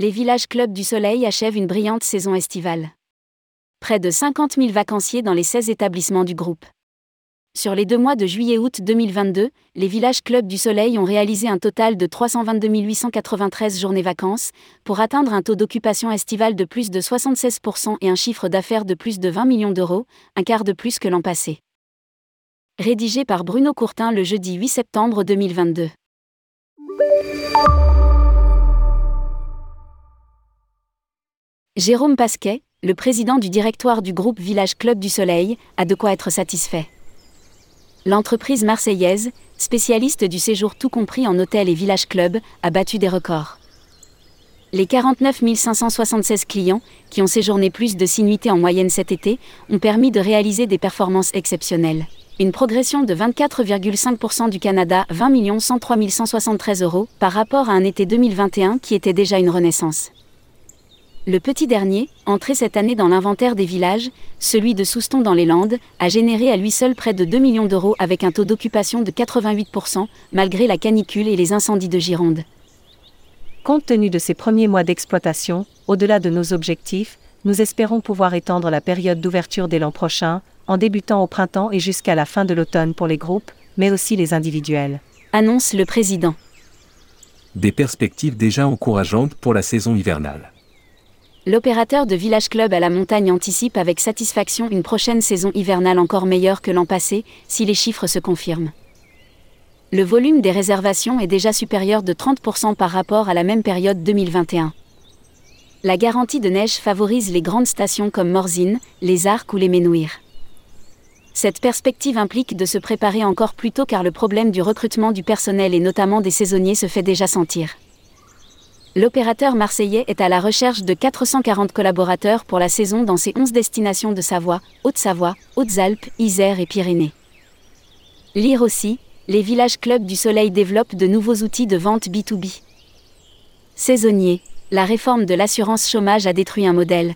Les villages Club du Soleil achèvent une brillante saison estivale. Près de 50 000 vacanciers dans les 16 établissements du groupe. Sur les deux mois de juillet-août 2022, les villages Club du Soleil ont réalisé un total de 322 893 journées vacances, pour atteindre un taux d'occupation estivale de plus de 76% et un chiffre d'affaires de plus de 20 millions d'euros, un quart de plus que l'an passé. Rédigé par Bruno Courtin le jeudi 8 septembre 2022. Jérôme Pasquet, le président du directoire du groupe Village Club du Soleil, a de quoi être satisfait. L'entreprise marseillaise, spécialiste du séjour tout compris en hôtel et village club, a battu des records. Les 49 576 clients, qui ont séjourné plus de 6 nuitées en moyenne cet été, ont permis de réaliser des performances exceptionnelles. Une progression de 24,5% du Canada, 20 103 173 euros, par rapport à un été 2021 qui était déjà une renaissance. Le petit dernier, entré cette année dans l'inventaire des villages, celui de Souston dans les Landes, a généré à lui seul près de 2 millions d'euros avec un taux d'occupation de 88%, malgré la canicule et les incendies de Gironde. Compte tenu de ces premiers mois d'exploitation, au-delà de nos objectifs, nous espérons pouvoir étendre la période d'ouverture dès l'an prochain, en débutant au printemps et jusqu'à la fin de l'automne pour les groupes, mais aussi les individuels. Annonce le président. Des perspectives déjà encourageantes pour la saison hivernale l'opérateur de Village Club à la montagne anticipe avec satisfaction une prochaine saison hivernale encore meilleure que l'an passé, si les chiffres se confirment. Le volume des réservations est déjà supérieur de 30% par rapport à la même période 2021. La garantie de neige favorise les grandes stations comme Morzine, les Arcs ou les Ménouirs. Cette perspective implique de se préparer encore plus tôt car le problème du recrutement du personnel et notamment des saisonniers se fait déjà sentir l'opérateur marseillais est à la recherche de 440 collaborateurs pour la saison dans ses 11 destinations de Savoie, Haute-Savoie, Hautes-Alpes, Isère et Pyrénées. Lire aussi, les villages clubs du Soleil développent de nouveaux outils de vente B2B. Saisonnier, la réforme de l'assurance chômage a détruit un modèle,